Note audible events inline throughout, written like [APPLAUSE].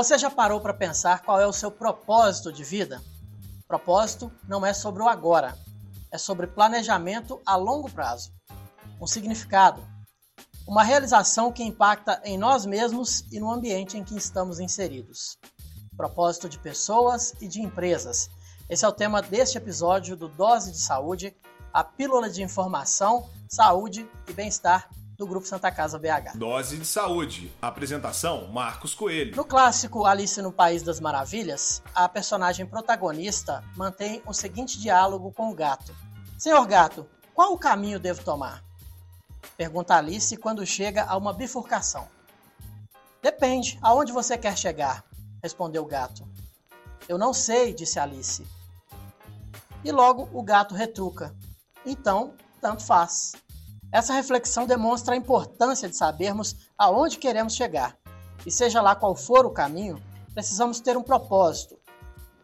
Você já parou para pensar qual é o seu propósito de vida? Propósito não é sobre o agora, é sobre planejamento a longo prazo. Um significado, uma realização que impacta em nós mesmos e no ambiente em que estamos inseridos. Propósito de pessoas e de empresas. Esse é o tema deste episódio do Dose de Saúde, a pílula de informação, saúde e bem-estar do Grupo Santa Casa BH. Dose de Saúde. Apresentação: Marcos Coelho. No clássico Alice no País das Maravilhas, a personagem protagonista mantém o seguinte diálogo com o gato: Senhor gato, qual o caminho devo tomar? Pergunta Alice quando chega a uma bifurcação. Depende, aonde você quer chegar? respondeu o gato. Eu não sei, disse Alice. E logo o gato retruca. Então, tanto faz. Essa reflexão demonstra a importância de sabermos aonde queremos chegar. E seja lá qual for o caminho, precisamos ter um propósito.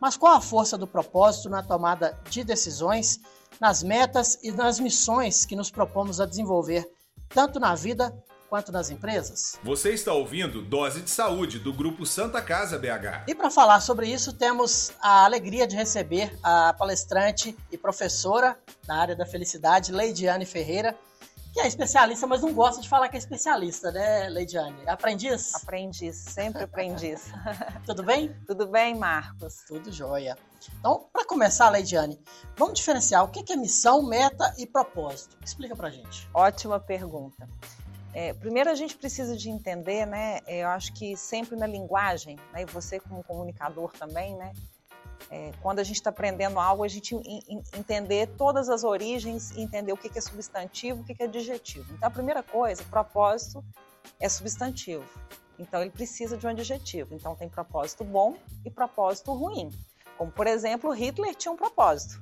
Mas qual a força do propósito na tomada de decisões, nas metas e nas missões que nos propomos a desenvolver, tanto na vida quanto nas empresas? Você está ouvindo Dose de Saúde do Grupo Santa Casa BH. E para falar sobre isso, temos a alegria de receber a palestrante e professora na área da felicidade, Leidiane Ferreira que é especialista, mas não gosta de falar que é especialista, né, Leidiane? Aprendiz? Aprendiz, sempre aprendiz. [LAUGHS] Tudo bem? Tudo bem, Marcos. Tudo jóia. Então, para começar, Leidiane, vamos diferenciar o que é missão, meta e propósito. Explica para gente. Ótima pergunta. É, primeiro a gente precisa de entender, né? Eu acho que sempre na linguagem, né, e você como comunicador também, né? É, quando a gente está aprendendo algo, a gente entender todas as origens entender o que, que é substantivo, o que, que é adjetivo. Então, a primeira coisa, propósito é substantivo. Então, ele precisa de um adjetivo. Então, tem propósito bom e propósito ruim. Como, por exemplo, Hitler tinha um propósito.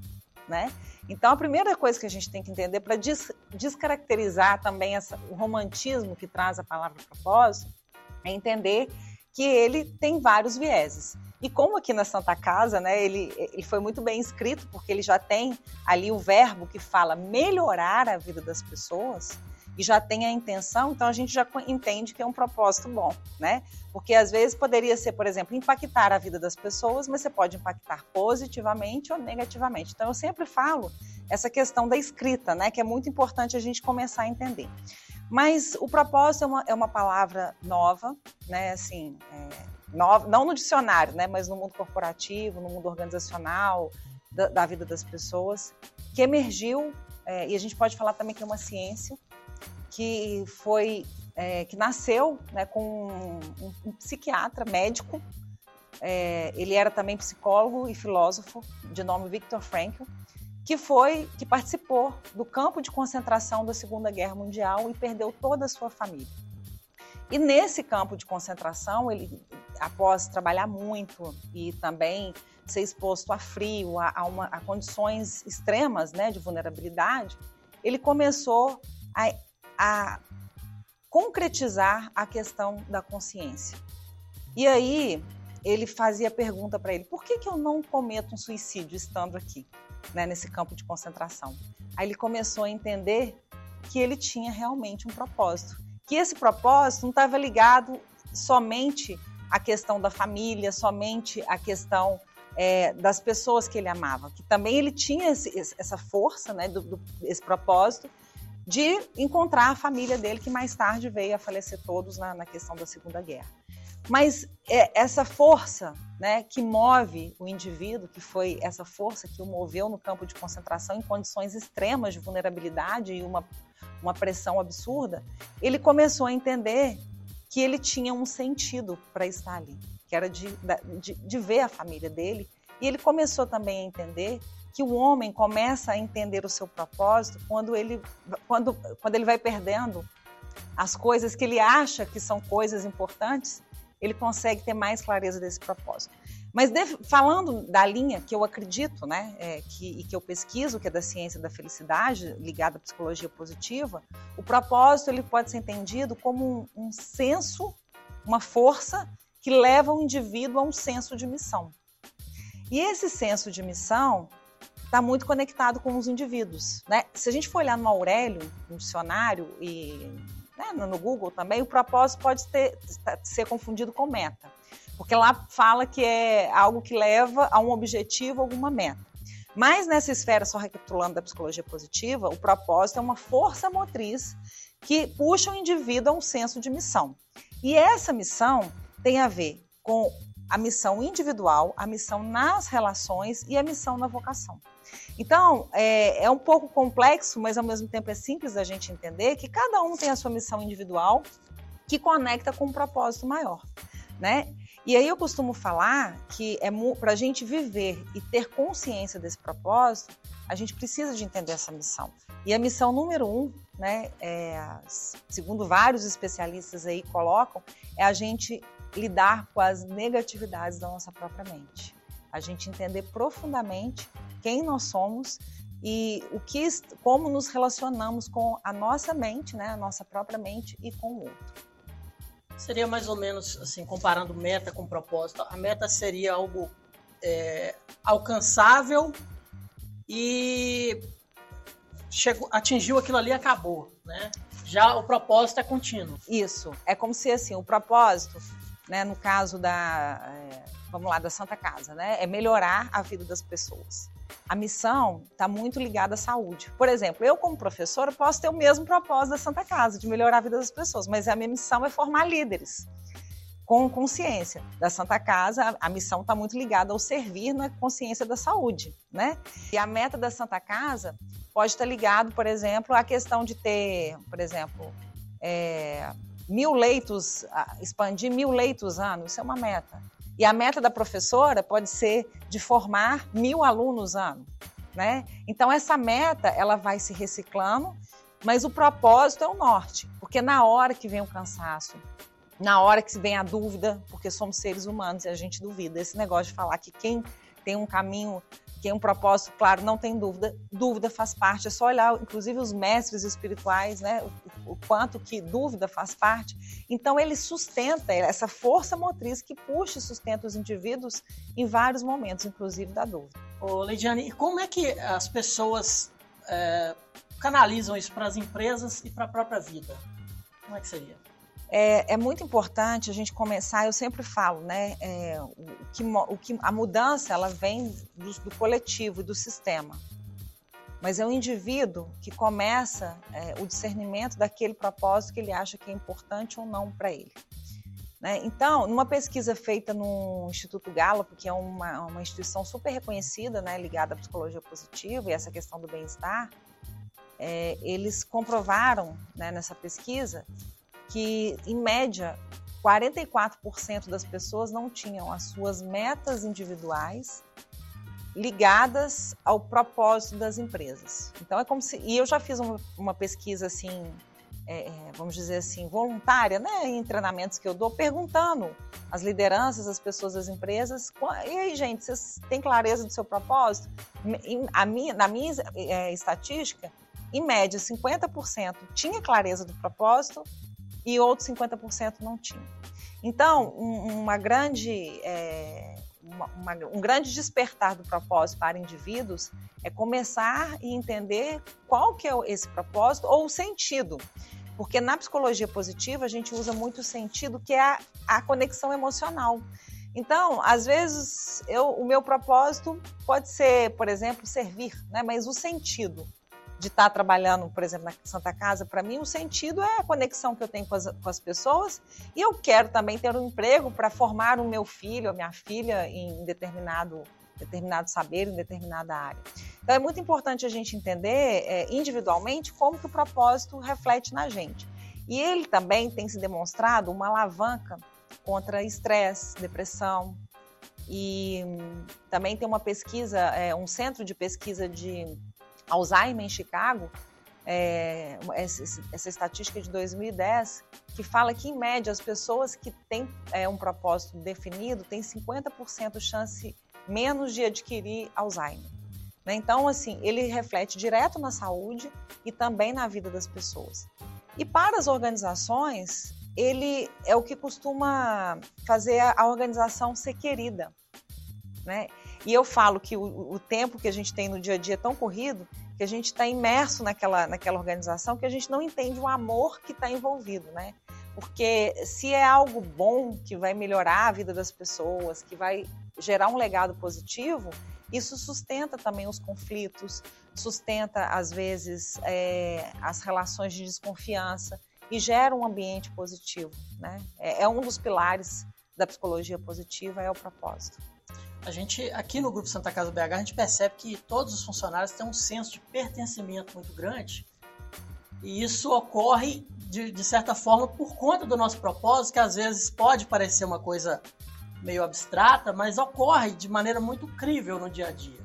Né? Então, a primeira coisa que a gente tem que entender para des descaracterizar também essa, o romantismo que traz a palavra propósito é entender que ele tem vários vieses. E como aqui na Santa Casa, né, ele, ele foi muito bem escrito, porque ele já tem ali o verbo que fala melhorar a vida das pessoas, e já tem a intenção, então a gente já entende que é um propósito bom, né? Porque às vezes poderia ser, por exemplo, impactar a vida das pessoas, mas você pode impactar positivamente ou negativamente. Então eu sempre falo essa questão da escrita, né? Que é muito importante a gente começar a entender. Mas o propósito é uma, é uma palavra nova, né? Assim, é, não no dicionário, né, mas no mundo corporativo, no mundo organizacional, da, da vida das pessoas, que emergiu, é, e a gente pode falar também que é uma ciência, que foi, é, que nasceu né, com um, um, psiquiatra, médico, é, ele era também psicólogo e filósofo, de nome Viktor Frankl, que foi, que participou do campo de concentração da Segunda Guerra Mundial e perdeu toda a sua família. E nesse campo de concentração, ele, após trabalhar muito e também ser exposto a frio, a, a, uma, a condições extremas né, de vulnerabilidade, ele começou a, a concretizar a questão da consciência. E aí ele fazia pergunta para ele: por que, que eu não cometo um suicídio estando aqui, né, nesse campo de concentração? Aí ele começou a entender que ele tinha realmente um propósito que esse propósito não estava ligado somente à questão da família, somente à questão é, das pessoas que ele amava, que também ele tinha esse, essa força, né, do, do, esse propósito de encontrar a família dele, que mais tarde veio a falecer todos na, na questão da Segunda Guerra. Mas é, essa força né, que move o indivíduo, que foi essa força que o moveu no campo de concentração em condições extremas de vulnerabilidade e uma uma pressão absurda, ele começou a entender que ele tinha um sentido para estar ali, que era de, de, de ver a família dele. E ele começou também a entender que o homem começa a entender o seu propósito quando ele, quando, quando ele vai perdendo as coisas que ele acha que são coisas importantes, ele consegue ter mais clareza desse propósito. Mas de, falando da linha que eu acredito, né, é, que, e que eu pesquiso, que é da ciência da felicidade, ligada à psicologia positiva, o propósito ele pode ser entendido como um, um senso, uma força que leva o indivíduo a um senso de missão. E esse senso de missão está muito conectado com os indivíduos. Né? Se a gente for olhar no Aurélio, no dicionário e né, no Google também, o propósito pode ter, ser confundido com meta. porque lá fala que é algo que leva a um objetivo, alguma meta. Mas nessa esfera, só recapitulando da psicologia positiva, o propósito é uma força motriz que puxa o indivíduo a um senso de missão. E essa missão tem a ver com a missão individual, a missão nas relações e a missão na vocação. Então, é, é, um pouco complexo, mas ao mesmo tempo é simples da gente entender que cada um tem a sua missão individual que conecta com um propósito maior, né? E aí eu costumo falar que é para a gente viver e ter consciência desse propósito, a gente precisa de entender essa missão. E a missão número um, né, é, segundo vários especialistas aí colocam, é a gente lidar com as negatividades da nossa própria mente. A gente entender profundamente quem nós somos e o que, como nos relacionamos com a nossa mente, né, a nossa própria mente e com o outro. Seria mais ou menos assim, comparando meta com propósito. A meta seria algo é, alcançável e chegou, atingiu aquilo ali acabou, né? Já o propósito é contínuo. Isso. É como se assim, o propósito, né, no caso da, é, vamos lá, da Santa Casa, né, é melhorar a vida das pessoas a missão está muito ligada à saúde. Por exemplo, eu como professora posso ter o mesmo propósito da Santa Casa, de melhorar a vida das pessoas, mas a minha missão é formar líderes com consciência. Da Santa Casa, a missão está muito ligada ao servir na consciência da saúde, né? E a meta da Santa Casa pode estar ligado, por exemplo, à questão de ter, por exemplo, é, mil leitos, expandir mil leitos ano, isso é uma meta. E a meta da professora pode ser de formar mil alunos ano, né? Então essa meta ela vai se reciclando, mas o propósito é o norte, porque na hora que vem o cansaço, na hora que vem a dúvida, porque somos seres humanos e a gente duvida, esse negócio de falar que quem tem um caminho que é um propósito, claro, não tem dúvida. Dúvida faz parte, é só olhar, inclusive, os mestres espirituais, né? O, quanto que dúvida faz parte. Então, ele sustenta essa força motriz que puxa e sustenta os indivíduos em vários momentos, inclusive da dúvida. Ô, Leidiane, como é que as pessoas é, canalizam isso para as empresas e para a própria vida? Como é que seria? É, é, muito importante a gente começar. Eu sempre falo, né, é, o, que, o que a mudança ela vem do, do, coletivo e do sistema, mas é o indivíduo que começa é, o discernimento daquele propósito que ele acha que é importante ou não para ele. Né? Então, numa pesquisa feita no Instituto Gallup, que é uma, uma instituição super reconhecida, né, ligada à psicologia positiva e essa questão do bem-estar, é, eles comprovaram né, nessa pesquisa que, em média, 44% das pessoas não tinham as suas metas individuais ligadas ao propósito das empresas. Então é como se e eu já fiz uma, uma pesquisa assim, é, é vamos dizer assim, voluntária, né, em treinamentos que eu dou, perguntando às lideranças, às pessoas das empresas, e aí gente, vocês têm clareza do seu propósito? A minha, na minha é, estatística, em média, 50% tinha clareza do propósito e outros 50% não tinham. Então, um, uma grande, é, uma, uma, um grande despertar do propósito para indivíduos é começar e entender qual que é esse propósito ou o sentido. Porque na psicologia positiva a gente usa muito o sentido que é a, a conexão emocional. Então, às vezes, eu, o meu propósito pode ser, por exemplo, servir, né? mas o sentido de estar trabalhando, por exemplo, na Santa Casa, para mim o sentido é a conexão que eu tenho com as, com as pessoas e eu quero também ter um emprego para formar o meu filho, a minha filha em determinado, determinado saber, em determinada área. Então é muito importante a gente entender é, individualmente como que o propósito reflete na gente. E ele também tem se demonstrado uma alavanca contra estresse, depressão, e também tem uma pesquisa, é, um centro de pesquisa de Alzheimer em Chicago, é, essa, essa, estatística de 2010, que fala que, em média, as pessoas que têm é, um propósito definido têm 50% chance menos de adquirir Alzheimer. Né? Então, assim, ele reflete direto na saúde e também na vida das pessoas. E para as organizações, ele é o que costuma fazer a organização ser querida. Né? E eu falo que o, o tempo que a gente tem no dia a dia é tão corrido que a gente está imerso naquela, naquela organização que a gente não entende o amor que está envolvido, né? Porque se é algo bom que vai melhorar a vida das pessoas, que vai gerar um legado positivo, isso sustenta também os conflitos, sustenta, às vezes, é, as relações de desconfiança e gera um ambiente positivo. Né? É, é um dos pilares da psicologia positiva, é o propósito. A gente, aqui no Grupo Santa Casa BH, a gente percebe que todos os funcionários têm um senso de pertencimento muito grande e isso ocorre, de, de certa forma, por conta do nosso propósito, que às vezes pode parecer uma coisa meio abstrata, mas ocorre de maneira muito crível no dia a dia.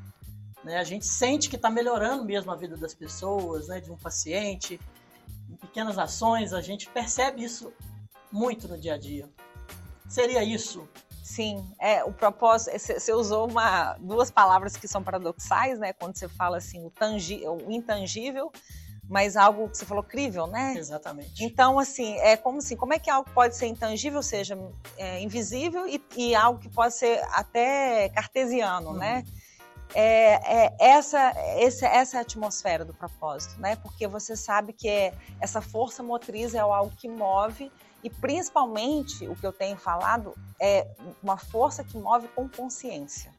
Né? A gente sente que está melhorando mesmo a vida das pessoas, né? de um paciente, em pequenas ações, a gente percebe isso muito no dia a dia. Seria isso Sim, é o propósito. Você usou uma, duas palavras que são paradoxais, né? Quando você fala assim, o, tangi, o intangível, mas algo que você falou crível, né? Exatamente. Então, assim, é como assim, como é que algo pode ser intangível, seja é, invisível, e, e, algo que pode ser até cartesiano, né? uhum. né? É, é, essa, essa, essa é a atmosfera do propósito, né? Porque você sabe que é, essa força motriz é algo que move e principalmente, o que eu tenho falado é uma força que move com consciência.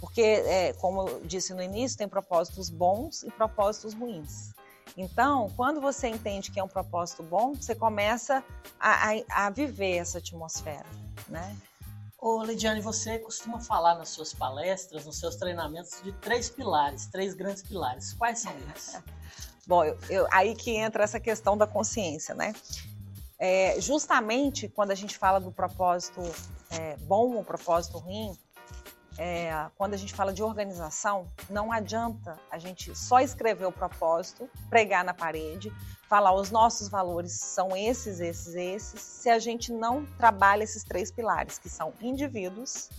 Porque, é, como eu disse no início, tem propósitos bons e propósitos ruins. Então, quando você entende que é um propósito bom, você começa a, a, a viver essa atmosfera, né? Ô, Lidiane, você costuma falar nas suas palestras, nos seus treinamentos, de três pilares, três grandes pilares. Quais são eles? [LAUGHS] Bom, eu, eu, aí que entra essa questão da consciência, né? É, justamente quando a gente fala do propósito é, bom ou propósito ruim, é, quando a gente fala de organização, não adianta a gente só escrever o propósito, pregar na parede, falar os nossos valores são esses, esses, esses, se a gente não trabalha esses três pilares, que são indivíduos,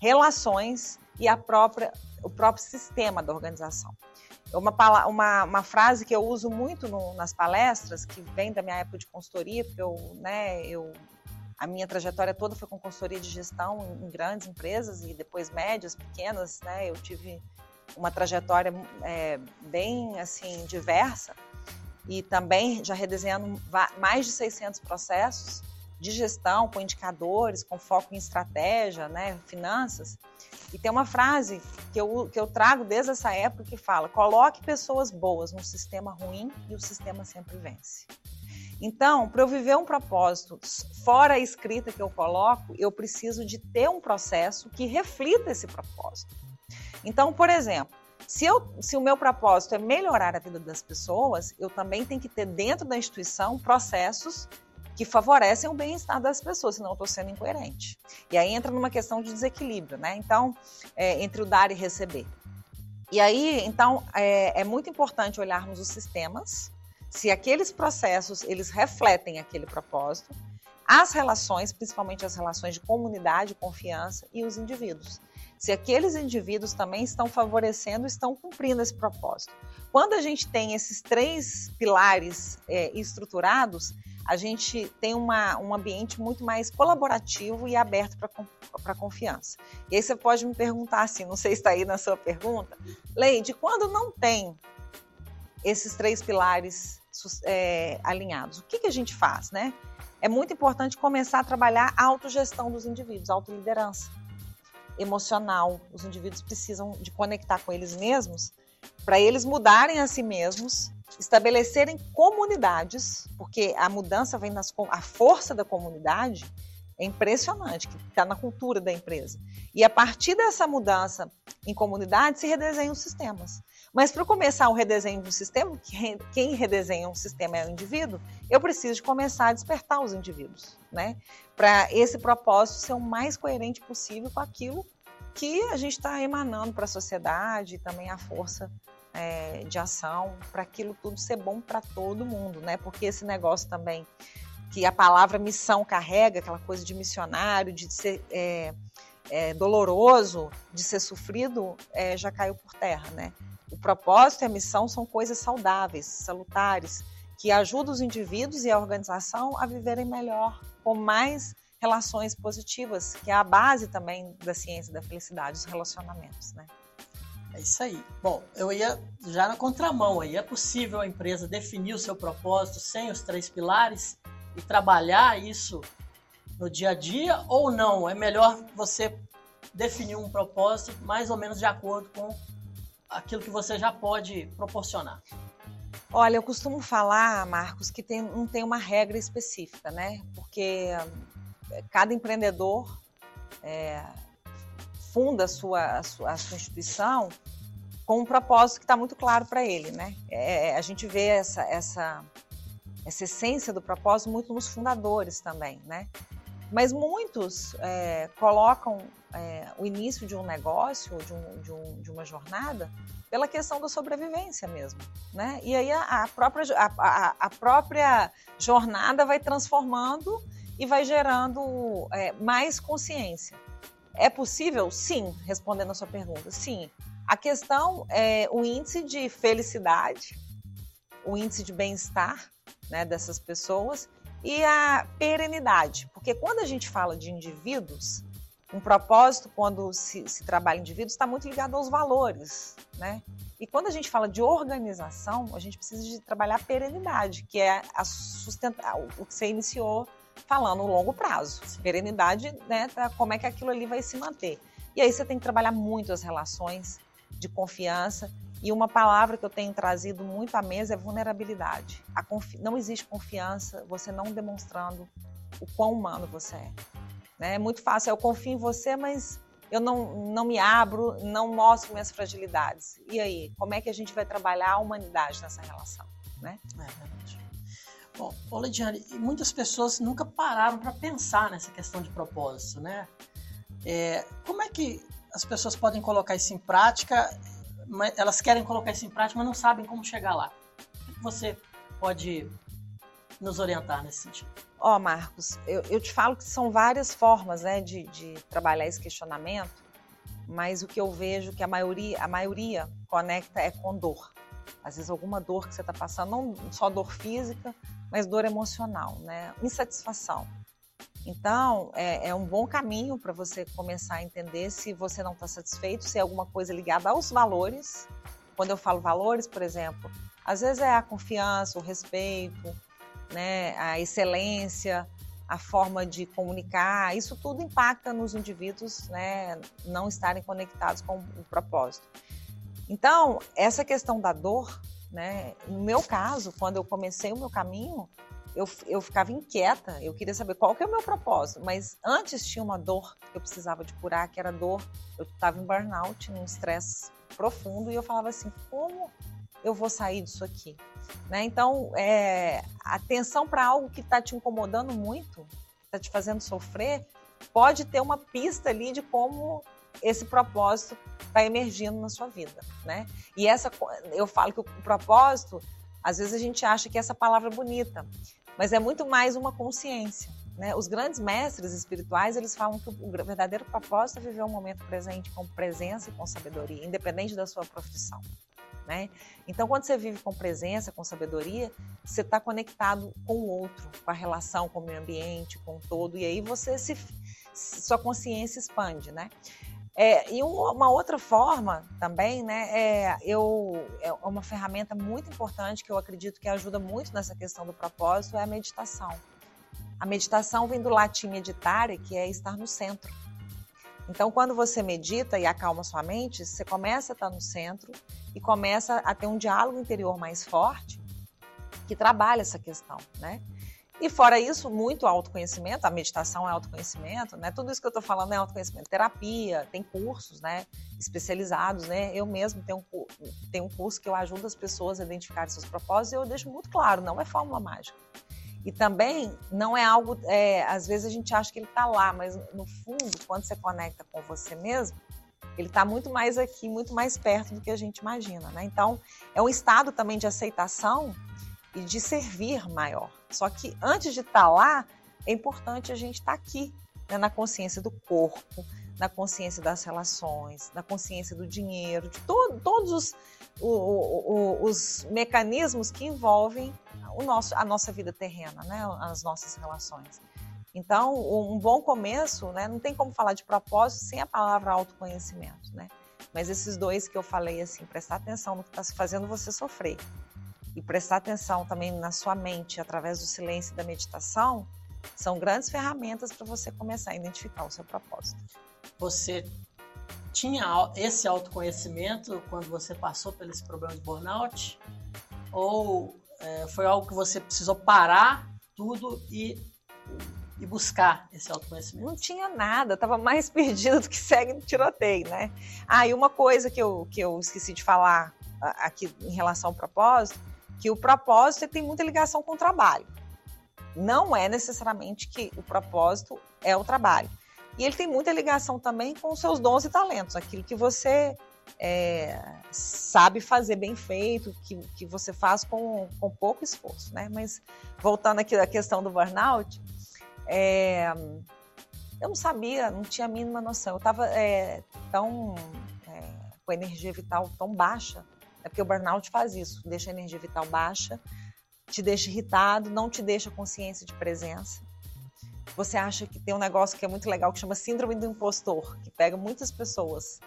relações e a própria, o próprio sistema da organização. Uma, uma, uma frase que eu uso muito no, nas palestras, que vem da minha época de consultoria, porque eu, né, eu, a minha trajetória toda foi com consultoria de gestão em, grandes empresas e depois médias, pequenas, né, eu tive uma trajetória é, bem assim diversa e também já redesenhando mais de 600 processos de gestão com indicadores, com foco em estratégia, né, finanças. E tem uma frase que eu, que eu trago desde essa época que fala: coloque pessoas boas num sistema ruim e o sistema sempre vence. Então, para eu viver um propósito fora a escrita que eu coloco, eu preciso de ter um processo que reflita esse propósito. Então, por exemplo, se, eu, se o meu propósito é melhorar a vida das pessoas, eu também tenho que ter dentro da instituição processos que favorecem o bem-estar das pessoas, senão eu estou sendo incoerente. E aí entra numa questão de desequilíbrio, né? Então, é, entre o dar e receber. E aí, então, é, é muito importante olharmos os sistemas, se aqueles processos eles refletem aquele propósito, as relações, principalmente as relações de comunidade, confiança e os indivíduos. Se aqueles indivíduos também estão favorecendo, estão cumprindo esse propósito. Quando a gente tem esses três pilares é, estruturados, a gente tem uma, um ambiente muito mais colaborativo e aberto para confiança. E aí você pode me perguntar assim, não sei se está aí na sua pergunta, Leide, quando não tem esses três pilares é, alinhados, o que, que a gente faz, né? É muito importante começar a trabalhar a autogestão dos indivíduos, autoliderança emocional. Os indivíduos precisam de conectar com eles mesmos para eles mudarem a si mesmos estabelecerem comunidades, porque a mudança vem nas a força da comunidade é impressionante, que está na cultura da empresa. E a partir dessa mudança em comunidade se redesenham os sistemas. Mas para começar o redesenho do sistema, quem redesenha um sistema é o indivíduo, eu preciso começar a despertar os indivíduos, né? Para esse propósito ser o mais coerente possível com aquilo que a gente está emanando para a sociedade e também a força é, de ação para aquilo tudo ser bom para todo mundo, né? Porque esse negócio também que a palavra missão carrega, aquela coisa de missionário, de ser é, é, doloroso, de ser sofrido, é, já caiu por terra, né? O propósito e a missão são coisas saudáveis, salutares, que ajudam os indivíduos e a organização a viverem melhor, com mais relações positivas, que é a base também da ciência da felicidade, os relacionamentos, né? É isso aí. Bom, eu ia já na contramão aí. É possível a empresa definir o seu propósito sem os três pilares? e trabalhar isso no dia a dia ou não? É melhor você definir um propósito mais ou menos de acordo com aquilo que você já pode proporcionar? Olha, eu costumo falar, Marcos, que tem, não tem uma regra específica, né? Porque eh, cada empreendedor é, funda a sua, a sua, a sua instituição com um propósito que está muito claro para ele, né? É, a gente vê essa, essa, essa essência do propósito muito nos fundadores também, né? Mas muitos é, colocam é, o início de um negócio, de, um, de, um, de, uma jornada, pela questão da sobrevivência mesmo, né? E aí a, a própria, a, a, própria jornada vai transformando e vai gerando é, mais consciência. É possível? Sim, respondendo a sua pergunta, sim. A questão é o índice de felicidade, o índice de bem-estar né, dessas pessoas e a perenidade. Porque quando a gente fala de indivíduos, um propósito, quando se, se trabalha indivíduos, está muito ligado aos valores, né? E quando a gente fala de organização, a gente precisa de trabalhar a perenidade, que é a sustentar o que você iniciou falando, longo prazo. Perenidade, né, como é que aquilo ali vai se manter. E aí você tem que trabalhar muito as relações, de confiança. E uma palavra que eu tenho trazido muito à mesa é vulnerabilidade. Confi... Não existe confiança você não demonstrando o quão humano você é. Né? É muito fácil, eu confio em você, mas eu não, não me abro, não mostro minhas fragilidades. E aí, como é que a gente vai trabalhar a humanidade nessa relação? Né? É verdade. Bom, Lidiane, muitas pessoas nunca pararam para pensar nessa questão de propósito, né? É, como é que as pessoas podem colocar isso em prática, mas elas querem colocar isso em prática, mas não sabem como chegar lá. Você pode nos orientar nesse sentido? Ó, oh, Marcos, eu, eu, te falo que são várias formas né, de, de, trabalhar esse questionamento, mas o que eu vejo que a maioria, a maioria conecta é com dor. Às vezes alguma dor que você está passando, não só dor física, mas dor emocional, né? Insatisfação. Então, é, é um bom caminho para você começar a entender se você não está satisfeito, se é alguma coisa ligada aos valores. Quando eu falo valores, por exemplo, às vezes é a confiança, o respeito, né, a excelência, a forma de comunicar, isso tudo impacta nos indivíduos né, não estarem conectados com o propósito. Então, essa questão da dor, né, no meu caso, quando eu comecei o meu caminho, eu, eu ficava inquieta, eu queria saber qual que é o meu propósito, mas antes tinha uma dor que eu precisava de curar, que era dor, eu estava em burnout, num estresse profundo, e eu falava assim, como eu vou sair disso aqui? Né? Então, é, atenção para algo que está te incomodando muito, está te fazendo sofrer, pode ter uma pista ali de como esse propósito está emergindo na sua vida, né? E essa, eu falo que o propósito, às vezes a gente acha que essa palavra é bonita, mas é muito mais uma consciência. Né? Os grandes mestres espirituais eles falam que o verdadeiro propósito é viver o momento presente com presença e com sabedoria, independente da sua profissão. Né? Então, quando você vive com presença, com sabedoria, você está conectado com o outro, com a relação com o meio ambiente, com o todo, e aí você se, sua consciência expande, né? É, e uma outra forma também, né, é, eu, é uma ferramenta muito importante que eu acredito que ajuda muito nessa questão do propósito é a meditação. A meditação vem do latim meditare, que é estar no centro. Então, quando você medita e acalma sua mente, você começa a estar no centro e começa a ter um diálogo interior mais forte que trabalha essa questão, né? E fora isso, muito autoconhecimento, a meditação é autoconhecimento, né? Tudo isso que eu estou falando é autoconhecimento. Terapia, tem cursos, né? Especializados, né? Eu mesmo tenho, tenho um curso que eu ajudo as pessoas a identificarem seus propósitos e eu deixo muito claro, não é fórmula mágica. E também não é algo, é, às vezes a gente acha que ele está lá, mas no fundo, quando você conecta com você mesmo, ele está muito mais aqui, muito mais perto do que a gente imagina, né? Então, é um estado também de aceitação e de servir maior. Só que antes de estar tá lá, é importante a gente estar tá aqui, né, na consciência do corpo, na consciência das relações, na consciência do dinheiro, de to todos os, o, o, os mecanismos que envolvem o nosso, a nossa vida terrena, né, as nossas relações. Então, um bom começo, né, não tem como falar de propósito sem a palavra autoconhecimento, né? Mas esses dois que eu falei, assim, prestar atenção no que está fazendo você sofrer e prestar atenção também na sua mente através do silêncio e da meditação, são grandes ferramentas para você começar a identificar o seu propósito. Você tinha esse autoconhecimento quando você passou pelo esse problema de burnout? Ou é, foi algo que você precisou parar tudo e, e buscar esse autoconhecimento? Não tinha nada, estava mais [LAUGHS] perdido do que segue no tiroteio, né? Ah, e uma coisa que eu, que eu esqueci de falar aqui em relação ao propósito, que o propósito tem muita ligação com o trabalho. Não é necessariamente que o propósito é o trabalho. E ele tem muita ligação também com os seus dons e talentos, aquilo que você é, sabe fazer bem feito, que, que você faz com, com pouco esforço, né? Mas voltando aqui à questão do burnout, é, eu não sabia, não tinha a mínima noção. Eu estava é, tão é, com a energia vital tão baixa, é porque o burnout faz isso, deixa a energia vital baixa, te deixa irritado, não te deixa consciência de presença você acha que tem um negócio que é muito legal que chama síndrome do impostor, que pega muitas pessoas,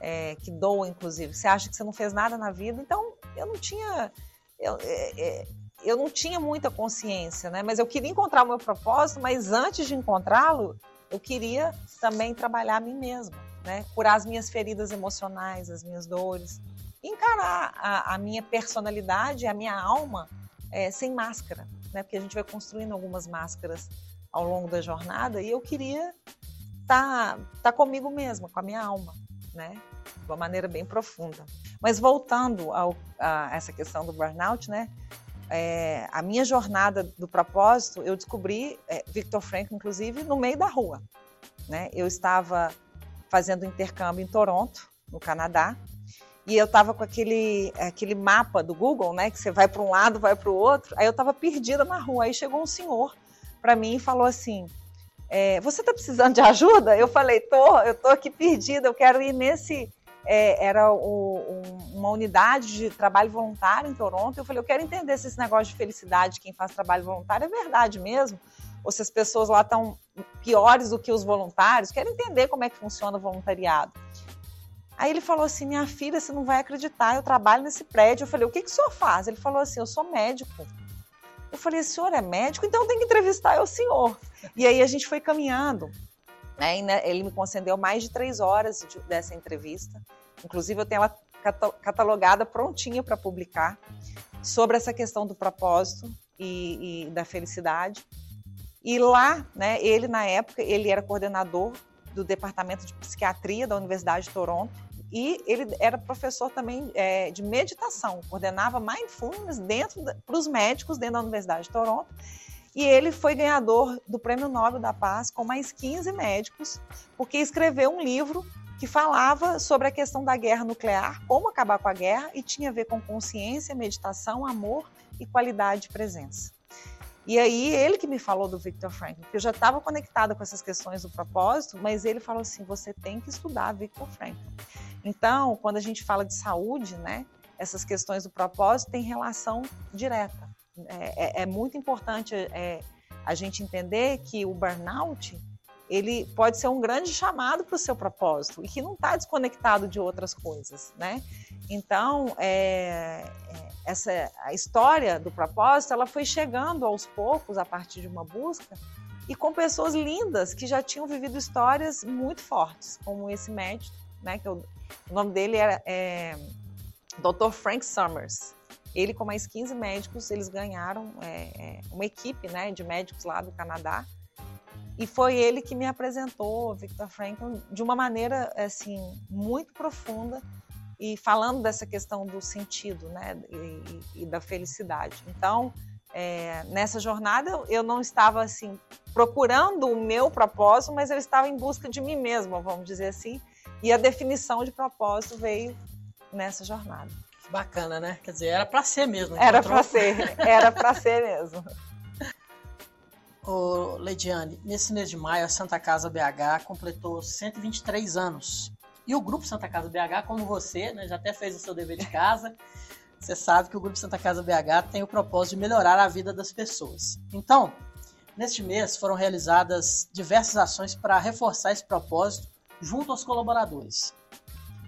é, que doam inclusive. Você acha que você não fez nada na vida, então eu não tinha. Eu, é, é, eu não tinha muita consciência, né? Mas eu queria encontrar o meu propósito, mas antes de encontrá-lo, eu queria também trabalhar a mim mesma, né? Curar as minhas feridas emocionais, as minhas dores, encarar a, a minha personalidade, a minha alma é, sem máscara, né? Porque a gente vai construindo algumas máscaras ao longo da jornada e eu queria estar tá, tá comigo mesma, com a minha alma, né? De uma maneira bem profunda. Mas voltando ao, a essa questão do burnout, né? É, a minha jornada do propósito, eu descobri é, Victor Frankl, inclusive, no meio da rua. Né? Eu estava fazendo intercâmbio em Toronto, no Canadá, e eu estava com aquele, aquele mapa do Google, né? Que você vai para um lado, vai para o outro. Aí eu estava perdida na rua. Aí chegou um senhor para mim e falou assim: é, Você está precisando de ajuda? Eu falei: Tô, eu tô aqui perdida, eu quero ir nesse. É, era o, um, uma unidade de trabalho voluntário em Toronto. Eu falei: Eu quero entender se esse negócio de felicidade, quem faz trabalho voluntário, é verdade mesmo. Ou se as pessoas lá estão piores do que os voluntários. Quero entender como é que funciona o voluntariado. Aí ele falou assim: Minha filha, você não vai acreditar, eu trabalho nesse prédio. Eu falei: O que, que o senhor faz? Ele falou assim: Eu sou médico. Eu falei, o senhor é médico? Então tem que entrevistar o senhor. E aí a gente foi caminhando. Né? Ele me concedeu mais de três horas dessa entrevista. Inclusive, eu tenho ela catalogada, prontinha para publicar, sobre essa questão do propósito e, e, da felicidade. E lá, né, ele na época, ele era coordenador do departamento de psiquiatria da Universidade de Toronto e ele era professor também é, de meditação, coordenava mindfulness dentro para os médicos dentro da Universidade de Toronto. E ele foi ganhador do Prêmio Nobel da Paz com mais 15 médicos, porque escreveu um livro que falava sobre a questão da guerra nuclear, como acabar com a guerra, e tinha a ver com consciência, meditação, amor e qualidade de presença. E aí ele que me falou do Victor Frankl, que eu já estava conectada com essas questões do propósito, mas ele falou assim: você tem que estudar Victor Frankl. Então, quando a gente fala de saúde, né, essas questões do propósito têm relação direta. É, é, é muito importante é, a gente entender que o burnout ele pode ser um grande chamado para o seu propósito e que não está desconectado de outras coisas, né? Então, é, é, essa a história do propósito, ela foi chegando aos poucos a partir de uma busca e com pessoas lindas que já tinham vivido histórias muito fortes, como esse médico, né? Que eu, o nome dele era é, Dr. Frank Summers. Ele com mais 15 médicos, eles ganharam é, é, uma equipe, né, de médicos lá do Canadá e foi ele que me apresentou Victor Frankl de uma maneira assim muito profunda e falando dessa questão do sentido, né, e, e da felicidade. Então, é, nessa jornada eu não estava assim procurando o meu propósito, mas eu estava em busca de mim mesma, vamos dizer assim. E a definição de propósito veio nessa jornada. Bacana, né? Quer dizer, era para ser mesmo. Era para ser, era para ser mesmo. Ô, Leidiane, nesse mês de maio, a Santa Casa BH completou 123 anos. E o Grupo Santa Casa BH, como você, né, já até fez o seu dever de casa, você sabe que o Grupo Santa Casa BH tem o propósito de melhorar a vida das pessoas. Então, neste mês foram realizadas diversas ações para reforçar esse propósito junto aos colaboradores.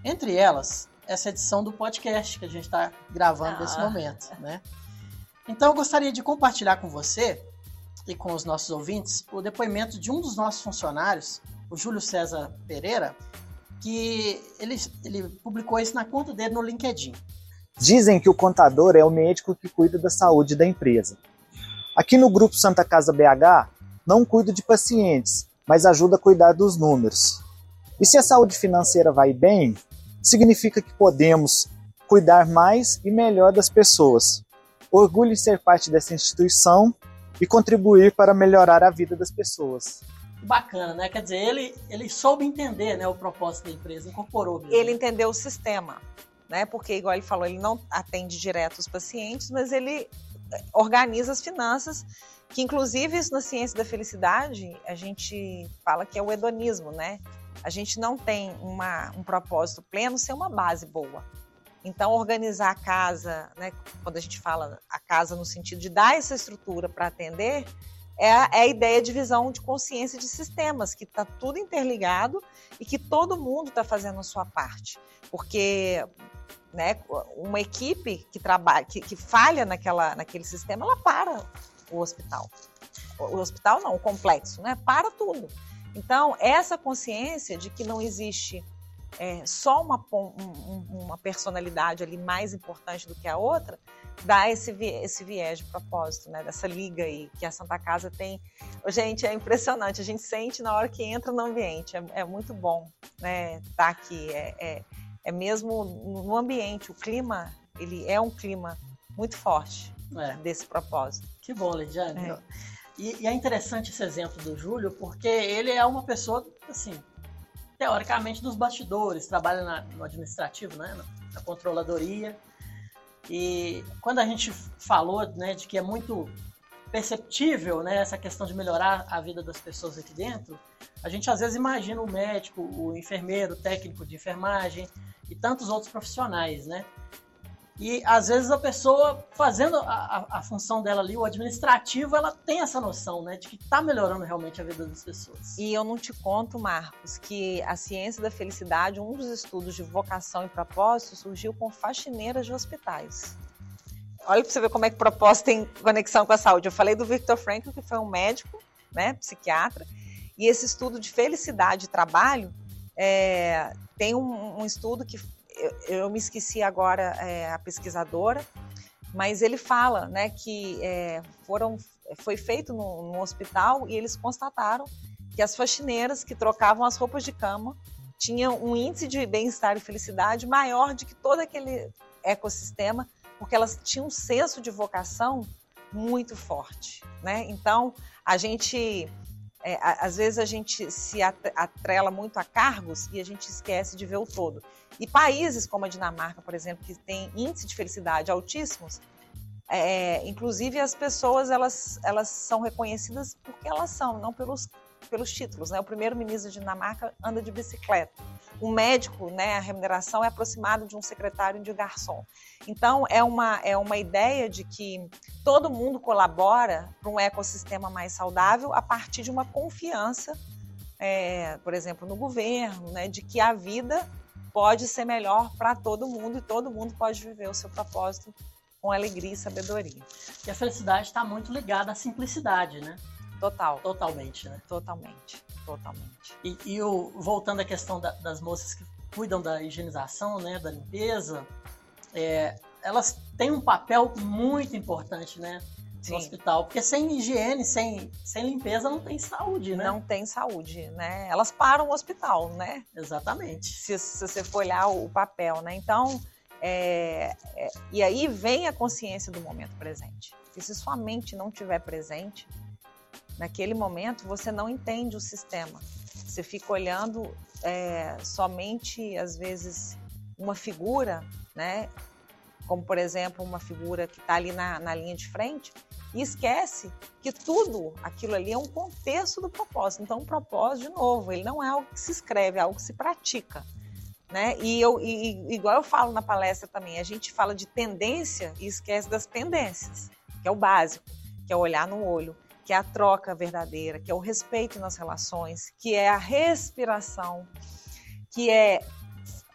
Entre elas, essa edição do podcast que a gente está gravando ah. nesse momento, né? Então eu gostaria de compartilhar com você e com os nossos ouvintes o depoimento de um dos nossos funcionários, o Júlio César Pereira, que ele, ele publicou isso na conta dele no LinkedIn. Dizem que o contador é o médico que cuida da saúde da empresa. Aqui no Grupo Santa Casa BH, não cuido de pacientes, mas ajuda a cuidar dos números. E se a saúde financeira vai bem, significa que podemos cuidar mais e melhor das pessoas. Orgulho em ser parte dessa instituição e contribuir para melhorar a vida das pessoas. Bacana, né? Quer dizer, ele, ele soube entender né, o propósito da empresa, incorporou. Mesmo. Ele entendeu o sistema, né? Porque, igual ele falou, ele não atende direto os pacientes, mas ele eh, organiza as finanças, que inclusive isso na ciência da felicidade, a gente fala que é o hedonismo, né? A gente não tem uma, um propósito pleno sem uma base boa. Então, organizar a casa, né, quando a gente fala a casa no sentido de dar essa estrutura para atender, é a, é a, ideia de visão de consciência de sistemas, que está tudo interligado e que todo mundo está fazendo a sua parte. Porque né, uma equipe que trabalha, que, que, falha naquela, naquele sistema, ela para o hospital. O hospital não, o complexo, né? Para tudo. Então, essa consciência de que não existe é, só uma, um, uma personalidade ali mais importante do que a outra, dá esse, esse viés de propósito, né? Dessa liga aí que a Santa Casa tem. Gente, é impressionante, a gente sente na hora que entra no ambiente, é, é muito bom, né? Tá aqui, é, é, é, mesmo no ambiente, o clima, ele é um clima muito forte é. desse propósito. Que bom, Lidiane. É. E, e é interessante esse exemplo do Júlio, porque ele é uma pessoa, assim, teoricamente dos bastidores, trabalha na, no administrativo, né, na, controladoria. E quando a gente falou né, de que é muito perceptível né, essa questão de melhorar a vida das pessoas aqui dentro, a gente às vezes imagina o médico, o enfermeiro, o técnico de enfermagem e tantos outros profissionais, né? E às vezes a pessoa fazendo a, a, função dela ali, o administrativo, ela tem essa noção, né, de que está melhorando realmente a vida das pessoas. E eu não te conto, Marcos, que a ciência da felicidade, um dos estudos de vocação e propósito, surgiu com faxineiras de hospitais. Olha para você ver como é que propósito tem conexão com a saúde. Eu falei do Victor Frankl, que foi um médico, né, psiquiatra, e esse estudo de felicidade e trabalho é, tem um, um estudo que eu, eu me esqueci agora é, a pesquisadora, mas ele fala né, que é, foram, foi feito no, no, hospital e eles constataram que as faxineiras que trocavam as roupas de cama tinham um índice de bem-estar e felicidade maior do que todo aquele ecossistema, porque elas tinham um senso de vocação muito forte. Né? Então, a gente é, às vezes a gente se atrela muito a cargos e a gente esquece de ver o todo. E países como a Dinamarca, por exemplo, que tem índice de felicidade altíssimos, é, inclusive as pessoas elas, elas são reconhecidas porque elas são, não pelos, pelos títulos. Né? O primeiro-ministro da Dinamarca anda de bicicleta. O médico, né, a remuneração é aproximada de um secretário de garçom. Então, é uma, é uma ideia de que todo mundo colabora para um ecossistema mais saudável a partir de uma confiança, é, por exemplo, no governo, né, de que a vida pode ser melhor para todo mundo e todo mundo pode viver o seu propósito com alegria e sabedoria. E a felicidade está muito ligada à simplicidade, né? Total. Totalmente, né? Totalmente, totalmente. E, e o, voltando à questão da, das moças que cuidam da higienização, né, da limpeza, é, elas têm um papel muito importante, né? Sim. No hospital, porque sem higiene, sem, sem limpeza, não tem saúde, né? Não tem saúde, né? Elas param o hospital, né? Exatamente. Se, se você for olhar o papel, né? Então, é, é, e aí vem a consciência do momento presente. E se sua mente não estiver presente, naquele momento você não entende o sistema. Você fica olhando é, somente, às vezes, uma figura, né? como por exemplo uma figura que está ali na, na linha de frente, e esquece que tudo aquilo ali é um contexto do propósito. Então, o propósito, de novo, ele não é algo que se escreve, é algo que se pratica. Né? E, eu, e, igual eu falo na palestra também, a gente fala de tendência e esquece das pendências, que é o básico, que é olhar no olho, que é a troca verdadeira, que é o respeito nas relações, que é a respiração, que é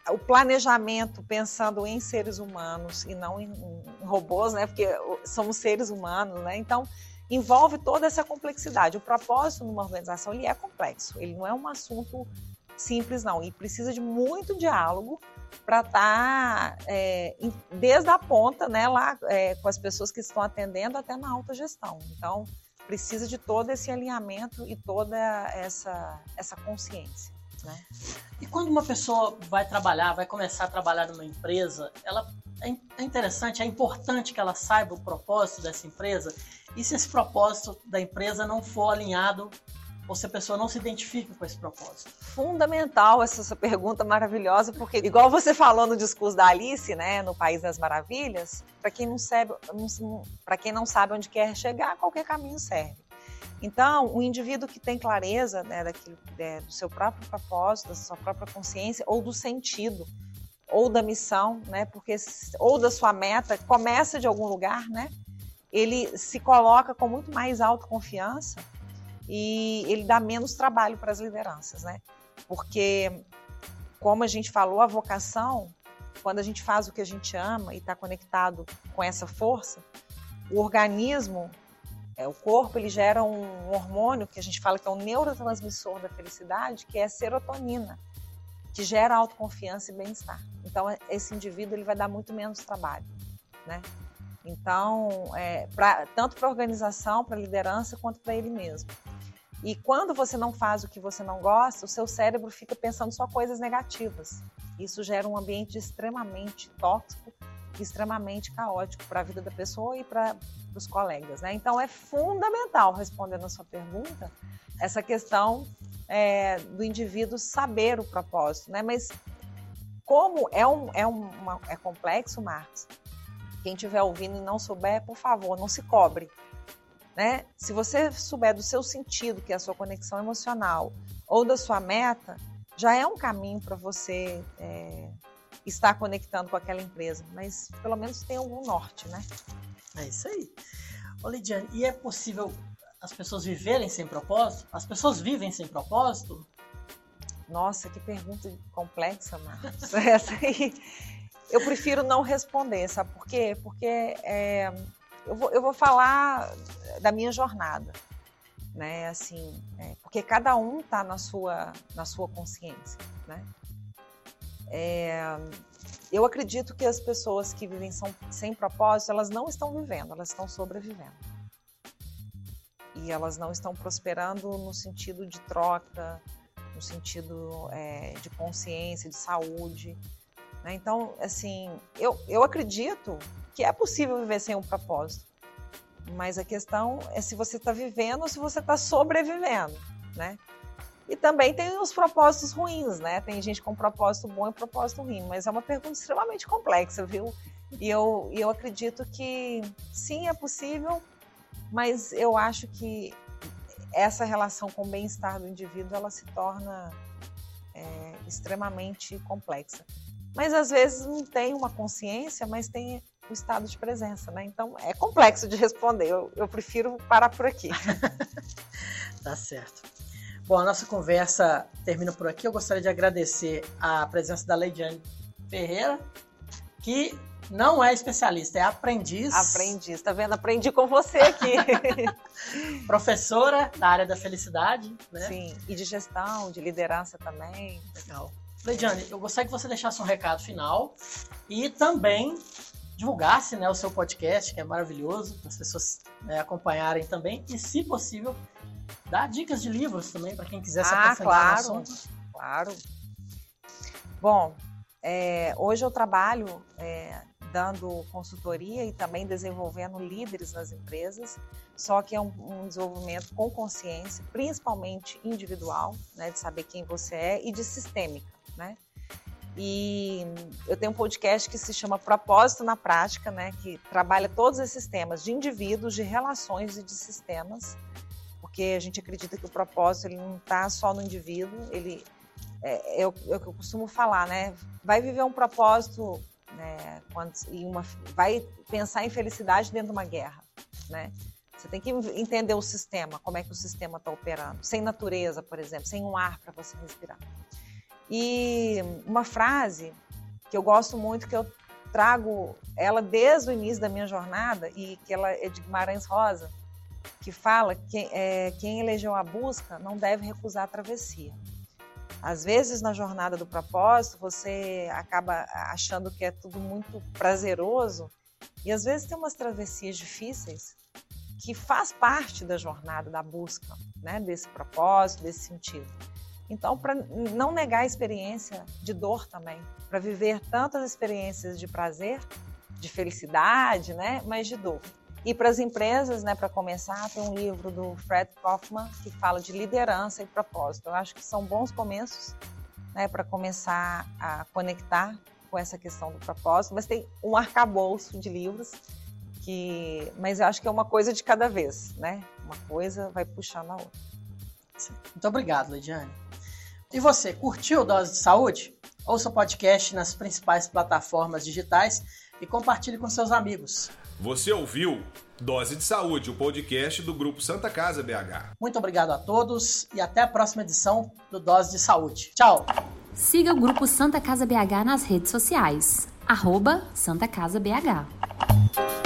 o planejamento pensando em seres humanos e não em, em, robôs, né? Porque somos seres humanos, né? Então envolve toda essa complexidade. O propósito numa organização ele é complexo. Ele não é um assunto simples não e precisa de muito diálogo para estar tá, é, desde a ponta, né, lá é, com as pessoas que estão atendendo até na alta gestão. Então precisa de todo esse alinhamento e toda essa essa consciência. Né? E quando uma pessoa vai trabalhar, vai começar a trabalhar numa empresa, ela é, é interessante, é importante que ela saiba o propósito dessa empresa. E se esse propósito da empresa não for alinhado ou se a pessoa não se identifica com esse propósito? Fundamental essa sua pergunta maravilhosa, porque igual você falou no discurso da Alice, né, no País das Maravilhas, para quem não sabe, para quem não sabe onde quer chegar, qualquer caminho serve. Então, o indivíduo que tem clareza né, daquilo, é, do seu próprio propósito, da sua própria consciência ou do sentido ou da missão, né, porque ou da sua meta, começa de algum lugar, né? Ele se coloca com muito mais autoconfiança e ele dá menos trabalho para as lideranças, né? Porque como a gente falou, a vocação, quando a gente faz o que a gente ama e está conectado com essa força, o organismo é, o corpo ele gera um hormônio que a gente fala que é um neurotransmissor da felicidade, que é a serotonina, que gera autoconfiança e bem-estar. Então esse indivíduo ele vai dar muito menos trabalho, né? Então, é, pra, tanto para a organização, para a liderança, quanto para ele mesmo. E quando você não faz o que você não gosta, o seu cérebro fica pensando só coisas negativas. Isso gera um ambiente extremamente tóxico, extremamente caótico para a vida da pessoa e para os colegas. Né? Então, é fundamental, respondendo a sua pergunta, essa questão é, do indivíduo saber o propósito. Né? Mas, como é, um, é, uma, é complexo, Marcos, quem estiver ouvindo e não souber, por favor, não se cobre. Né? Se você souber do seu sentido, que é a sua conexão emocional, ou da sua meta, já é um caminho para você é, estar conectando com aquela empresa, mas pelo menos tem algum norte, né? É isso aí. Ô Lidiane, e é possível as pessoas viverem sem propósito? As pessoas vivem sem propósito? Nossa, que pergunta complexa, Marcos. [LAUGHS] Essa aí. Eu prefiro não responder, sabe por quê? Porque é, eu, vou, eu vou falar da minha jornada, né? Assim, é, porque cada um está na sua, na sua consciência, né? É, eu acredito que as pessoas que vivem são, sem propósito, elas não estão vivendo, elas estão sobrevivendo. E elas não estão prosperando no sentido de troca, no sentido é, de consciência, de saúde. Né? Então, assim, eu, eu acredito que é possível viver sem um propósito. Mas a questão é se você está vivendo ou se você está sobrevivendo, né? E também tem os propósitos ruins, né? Tem gente com propósito bom e propósito ruim, mas é uma pergunta extremamente complexa, viu? E eu, eu acredito que sim, é possível, mas eu acho que essa relação com o bem-estar do indivíduo ela se torna é, extremamente complexa. Mas às vezes não tem uma consciência, mas tem o estado de presença, né? Então é complexo de responder. Eu, eu prefiro parar por aqui. [LAUGHS] tá certo. Bom, a nossa conversa termina por aqui. Eu gostaria de agradecer a presença da Leidiane Ferreira, que não é especialista, é aprendiz. Aprendiz, tá vendo? Aprendi com você aqui. [LAUGHS] Professora da área da felicidade, né? Sim, e de gestão, de liderança também. Legal. Leidiane, eu gostaria que você deixasse um recado final e também divulgasse né, o seu podcast, que é maravilhoso, para as pessoas né, acompanharem também, e, se possível, Dá dicas de livros também para quem quiser se ah, claro, no assunto. Claro. Bom, é, hoje eu trabalho é, dando consultoria e também desenvolvendo líderes nas empresas, só que é um, um, desenvolvimento com consciência, principalmente individual, né, de saber quem você é e de sistêmica, né? E eu tenho um podcast que se chama Propósito na Prática, né, que trabalha todos esses temas de indivíduos, de relações e de sistemas porque a gente acredita que o propósito ele não está só no indivíduo, ele é, é, é, o, que eu costumo falar, né? Vai viver um propósito, né? Quando, e uma, vai pensar em felicidade dentro de uma guerra, né? Você tem que entender o sistema, como é que o sistema está operando, sem natureza, por exemplo, sem um ar para você respirar. E uma frase que eu gosto muito, que eu trago ela desde o início da minha jornada, e que ela é de Guimarães Rosa, que fala que é, quem elegeu a busca não deve recusar a travessia. Às vezes, na jornada do propósito, você acaba achando que é tudo muito prazeroso, e às vezes tem umas travessias difíceis que faz parte da jornada, da busca, né, desse propósito, desse sentido. Então, para não negar a experiência de dor também, para viver tantas experiências de prazer, de felicidade, né, mas de dor. E para as empresas, né, para começar, tem um livro do Fred Kaufman que fala de liderança e propósito. Eu acho que são bons começos né, para começar a conectar com essa questão do propósito, mas tem um arcabouço de livros que, mas eu acho que é uma coisa de cada vez, né? Uma coisa vai puxando a outra. Muito obrigado, Lidiane. E você, curtiu Dose de Saúde? Ouça o podcast nas principais plataformas digitais e compartilhe com seus amigos. Você ouviu Dose de Saúde, o podcast do Grupo Santa Casa BH. Muito obrigado a todos e até a próxima edição do Dose de Saúde. Tchau! Siga o Grupo Santa Casa BH nas redes sociais. Arroba Santa Casa BH.